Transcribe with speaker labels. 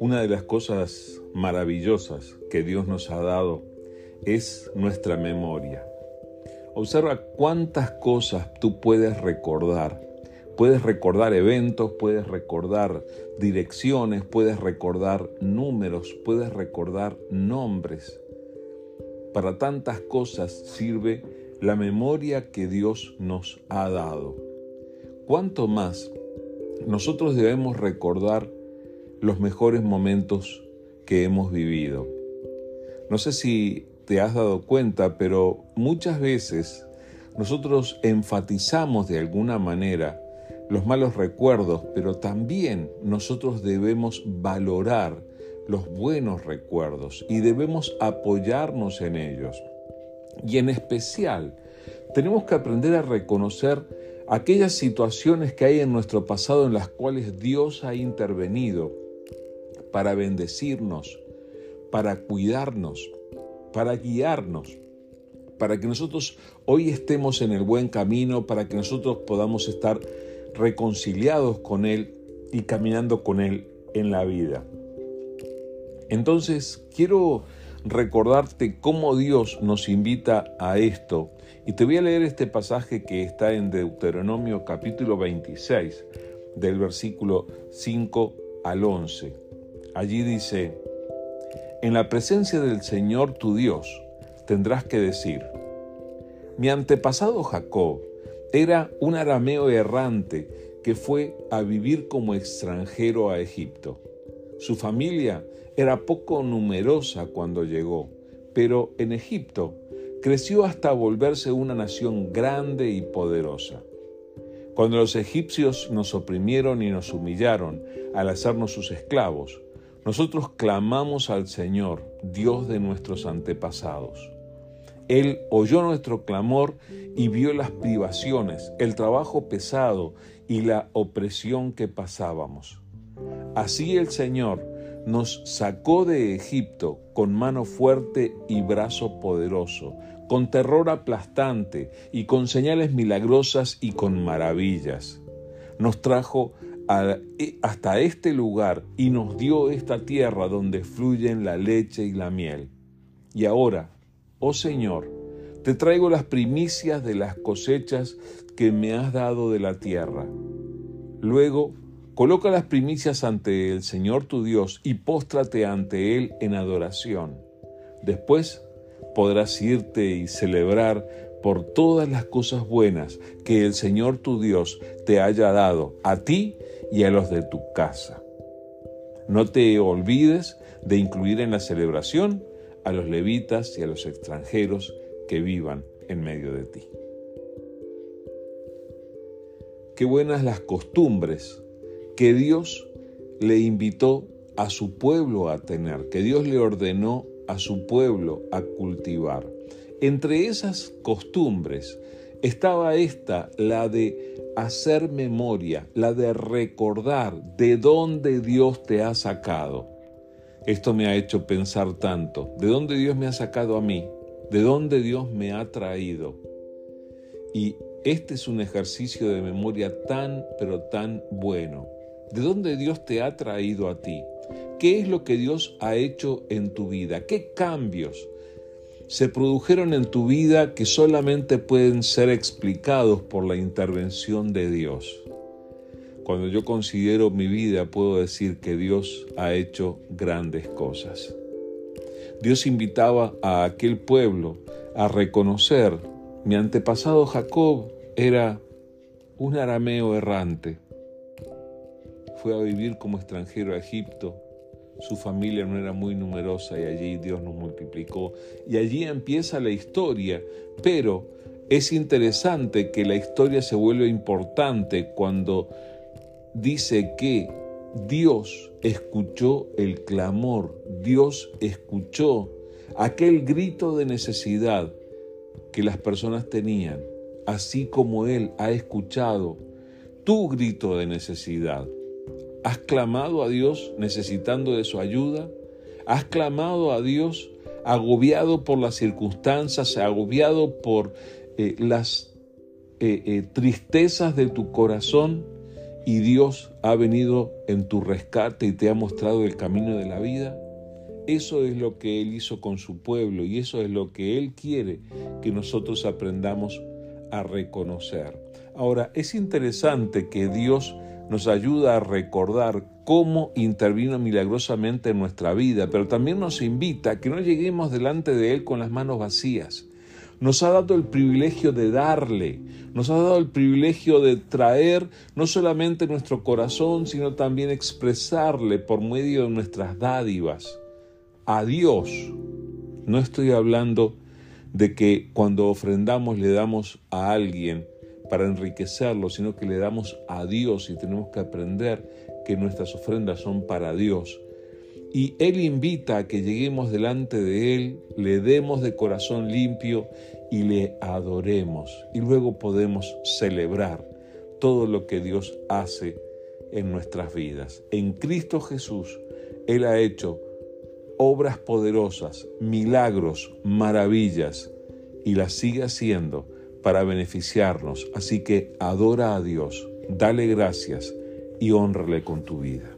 Speaker 1: Una de las cosas maravillosas que Dios nos ha dado es nuestra memoria. Observa cuántas cosas tú puedes recordar. Puedes recordar eventos, puedes recordar direcciones, puedes recordar números, puedes recordar nombres. Para tantas cosas sirve la memoria que Dios nos ha dado. ¿Cuánto más nosotros debemos recordar los mejores momentos que hemos vivido. No sé si te has dado cuenta, pero muchas veces nosotros enfatizamos de alguna manera los malos recuerdos, pero también nosotros debemos valorar los buenos recuerdos y debemos apoyarnos en ellos. Y en especial, tenemos que aprender a reconocer aquellas situaciones que hay en nuestro pasado en las cuales Dios ha intervenido para bendecirnos, para cuidarnos, para guiarnos, para que nosotros hoy estemos en el buen camino, para que nosotros podamos estar reconciliados con Él y caminando con Él en la vida. Entonces, quiero recordarte cómo Dios nos invita a esto. Y te voy a leer este pasaje que está en Deuteronomio capítulo 26, del versículo 5 al 11. Allí dice, en la presencia del Señor tu Dios tendrás que decir, mi antepasado Jacob era un arameo errante que fue a vivir como extranjero a Egipto. Su familia era poco numerosa cuando llegó, pero en Egipto creció hasta volverse una nación grande y poderosa. Cuando los egipcios nos oprimieron y nos humillaron al hacernos sus esclavos, nosotros clamamos al Señor, Dios de nuestros antepasados. Él oyó nuestro clamor y vio las privaciones, el trabajo pesado y la opresión que pasábamos. Así el Señor nos sacó de Egipto con mano fuerte y brazo poderoso, con terror aplastante y con señales milagrosas y con maravillas. Nos trajo e, hasta este lugar y nos dio esta tierra donde fluyen la leche y la miel. Y ahora, oh Señor, te traigo las primicias de las cosechas que me has dado de la tierra. Luego, coloca las primicias ante el Señor tu Dios y póstrate ante Él en adoración. Después podrás irte y celebrar por todas las cosas buenas que el Señor tu Dios te haya dado a ti y a los de tu casa. No te olvides de incluir en la celebración a los levitas y a los extranjeros que vivan en medio de ti. Qué buenas las costumbres que Dios le invitó a su pueblo a tener, que Dios le ordenó a su pueblo a cultivar. Entre esas costumbres estaba esta, la de hacer memoria, la de recordar de dónde Dios te ha sacado. Esto me ha hecho pensar tanto, de dónde Dios me ha sacado a mí, de dónde Dios me ha traído. Y este es un ejercicio de memoria tan, pero tan bueno. ¿De dónde Dios te ha traído a ti? ¿Qué es lo que Dios ha hecho en tu vida? ¿Qué cambios se produjeron en tu vida que solamente pueden ser explicados por la intervención de Dios. Cuando yo considero mi vida puedo decir que Dios ha hecho grandes cosas. Dios invitaba a aquel pueblo a reconocer, mi antepasado Jacob era un arameo errante. Fue a vivir como extranjero a Egipto su familia no era muy numerosa y allí Dios nos multiplicó. Y allí empieza la historia, pero es interesante que la historia se vuelve importante cuando dice que Dios escuchó el clamor, Dios escuchó aquel grito de necesidad que las personas tenían, así como Él ha escuchado tu grito de necesidad. ¿Has clamado a Dios necesitando de su ayuda? ¿Has clamado a Dios agobiado por las circunstancias, agobiado por eh, las eh, eh, tristezas de tu corazón y Dios ha venido en tu rescate y te ha mostrado el camino de la vida? Eso es lo que Él hizo con su pueblo y eso es lo que Él quiere que nosotros aprendamos a reconocer. Ahora, es interesante que Dios nos ayuda a recordar cómo intervino milagrosamente en nuestra vida, pero también nos invita a que no lleguemos delante de Él con las manos vacías. Nos ha dado el privilegio de darle, nos ha dado el privilegio de traer no solamente nuestro corazón, sino también expresarle por medio de nuestras dádivas a Dios. No estoy hablando de que cuando ofrendamos le damos a alguien para enriquecerlo, sino que le damos a Dios y tenemos que aprender que nuestras ofrendas son para Dios. Y Él invita a que lleguemos delante de Él, le demos de corazón limpio y le adoremos. Y luego podemos celebrar todo lo que Dios hace en nuestras vidas. En Cristo Jesús, Él ha hecho obras poderosas, milagros, maravillas, y las sigue haciendo para beneficiarnos. Así que adora a Dios, dale gracias y honrale con tu vida.